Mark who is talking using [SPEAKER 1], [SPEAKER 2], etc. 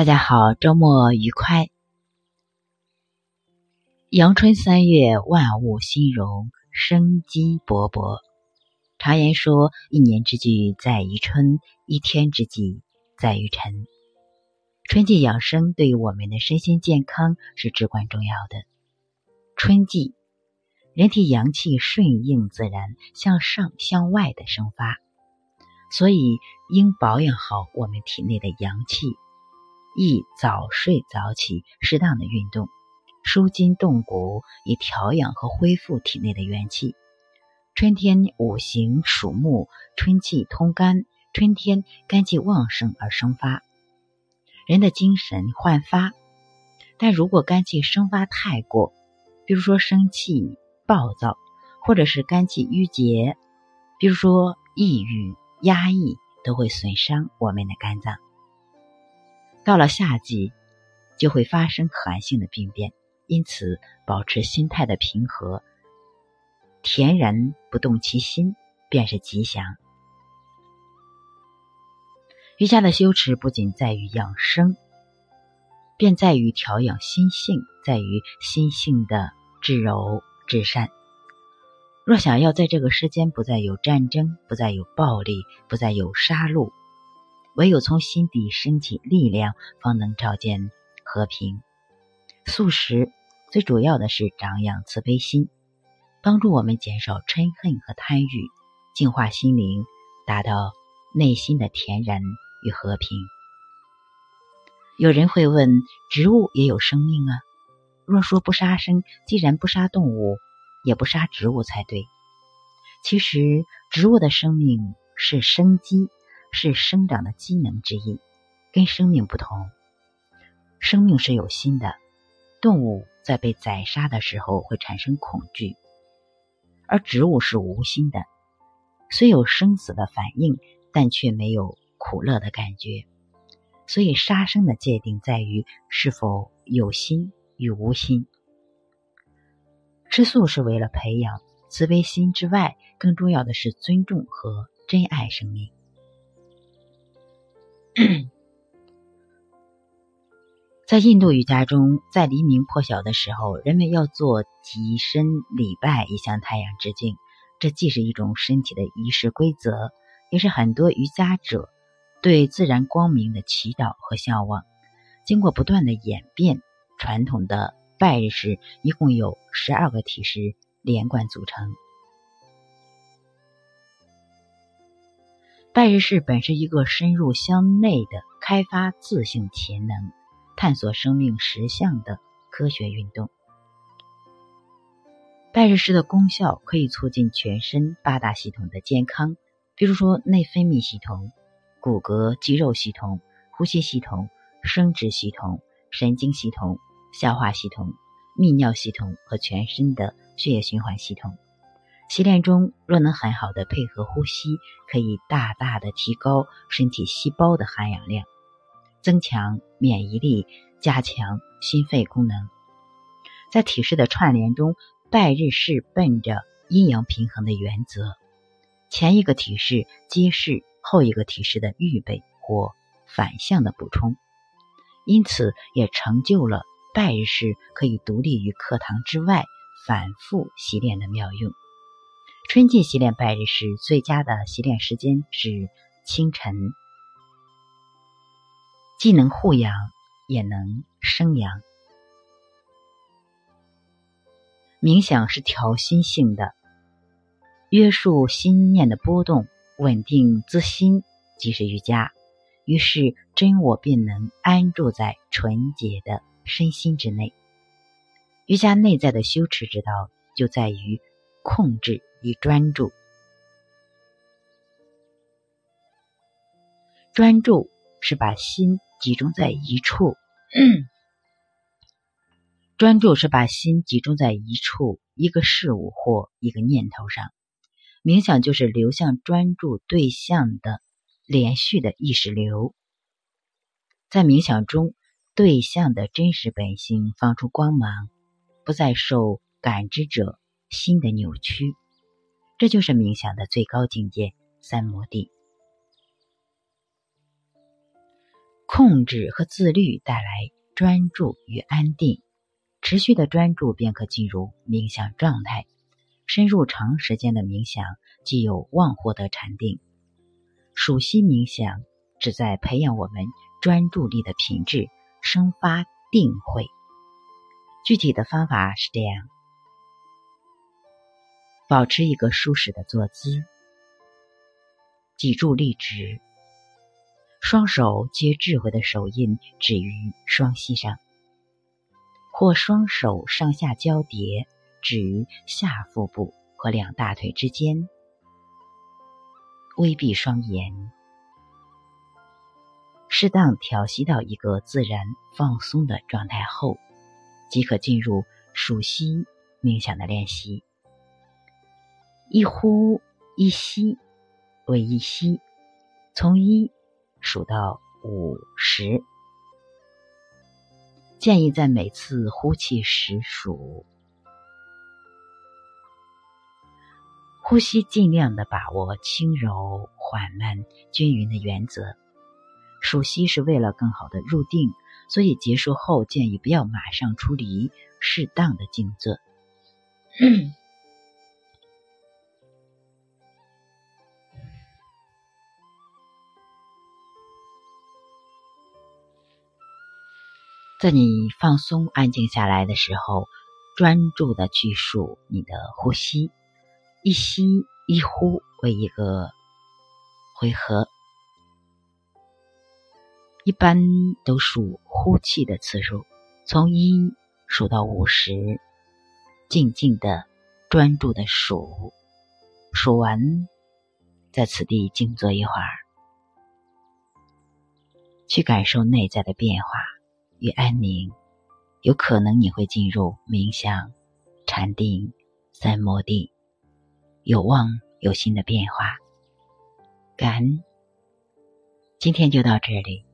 [SPEAKER 1] 大家好，周末愉快。阳春三月，万物欣荣，生机勃勃。常言说：“一年之计在于春，一天之计在于晨。”春季养生对于我们的身心健康是至关重要的。春季，人体阳气顺应自然，向上向外的生发，所以应保养好我们体内的阳气。宜早睡早起，适当的运动，舒筋动骨，以调养和恢复体内的元气。春天五行属木，春气通肝，春天肝气旺盛而生发，人的精神焕发。但如果肝气生发太过，比如说生气、暴躁，或者是肝气郁结，比如说抑郁、压抑，都会损伤我们的肝脏。到了夏季，就会发生寒性的病变，因此保持心态的平和，恬然不动其心，便是吉祥。瑜伽的修持不仅在于养生，便在于调养心性，在于心性的至柔至善。若想要在这个世间不再有战争，不再有暴力，不再有杀戮。唯有从心底升起力量，方能照见和平。素食最主要的是长养慈悲心，帮助我们减少嗔恨和贪欲，净化心灵，达到内心的恬然与和平。有人会问：植物也有生命啊？若说不杀生，既然不杀动物，也不杀植物才对。其实，植物的生命是生机。是生长的机能之一，跟生命不同。生命是有心的，动物在被宰杀的时候会产生恐惧，而植物是无心的，虽有生死的反应，但却没有苦乐的感觉。所以杀生的界定在于是否有心与无心。吃素是为了培养慈悲心之外，更重要的是尊重和珍爱生命。在印度瑜伽中，在黎明破晓的时候，人们要做极身礼拜，以向太阳致敬。这既是一种身体的仪式规则，也是很多瑜伽者对自然光明的祈祷和向往。经过不断的演变，传统的拜日式一共有十二个体式连贯组成。拜日式本是一个深入向内的开发自性潜能、探索生命实相的科学运动。拜日式的功效可以促进全身八大系统的健康，比如说内分泌系统、骨骼肌肉系统、呼吸系统、生殖系统、神经系统、消化系统、泌尿系统和全身的血液循环系统。习练中，若能很好的配合呼吸，可以大大的提高身体细胞的含氧量，增强免疫力，加强心肺功能。在体式的串联中，拜日式奔着阴阳平衡的原则，前一个体式揭示后一个体式的预备或反向的补充，因此也成就了拜日式可以独立于课堂之外反复习练的妙用。春季洗脸拜日时最佳的洗脸时间是清晨，既能护阳，也能生阳。冥想是调心性的，约束心念的波动，稳定自心，即是瑜伽。于是真我便能安住在纯洁的身心之内。瑜伽内在的修持之道，就在于控制。以专注，专注是把心集中在一处。专注是把心集中在一处一个事物或一个念头上。冥想就是流向专注对象的连续的意识流。在冥想中，对象的真实本性放出光芒，不再受感知者心的扭曲。这就是冥想的最高境界——三摩地。控制和自律带来专注与安定，持续的专注便可进入冥想状态。深入长时间的冥想，既有望获得禅定。熟悉冥想旨在培养我们专注力的品质，生发定慧。具体的方法是这样：保持一个舒适的坐姿，脊柱立直，双手接智慧的手印置于双膝上，或双手上下交叠置于下腹部和两大腿之间，微闭双眼，适当调息到一个自然放松的状态后。即可进入数息冥想的练习。一呼一吸为一吸，从一数到五十。建议在每次呼气时数。呼吸尽量的把握轻柔、缓慢、均匀的原则。数息是为了更好的入定。所以结束后建议不要马上出离，适当的静坐。在你放松、安静下来的时候，专注的去数你的呼吸，一吸一呼为一个回合。一般都数呼气的次数，从一数到五十，静静的、专注的数，数完，在此地静坐一会儿，去感受内在的变化与安宁。有可能你会进入冥想、禅定、三摩地，有望有新的变化。感恩，今天就到这里。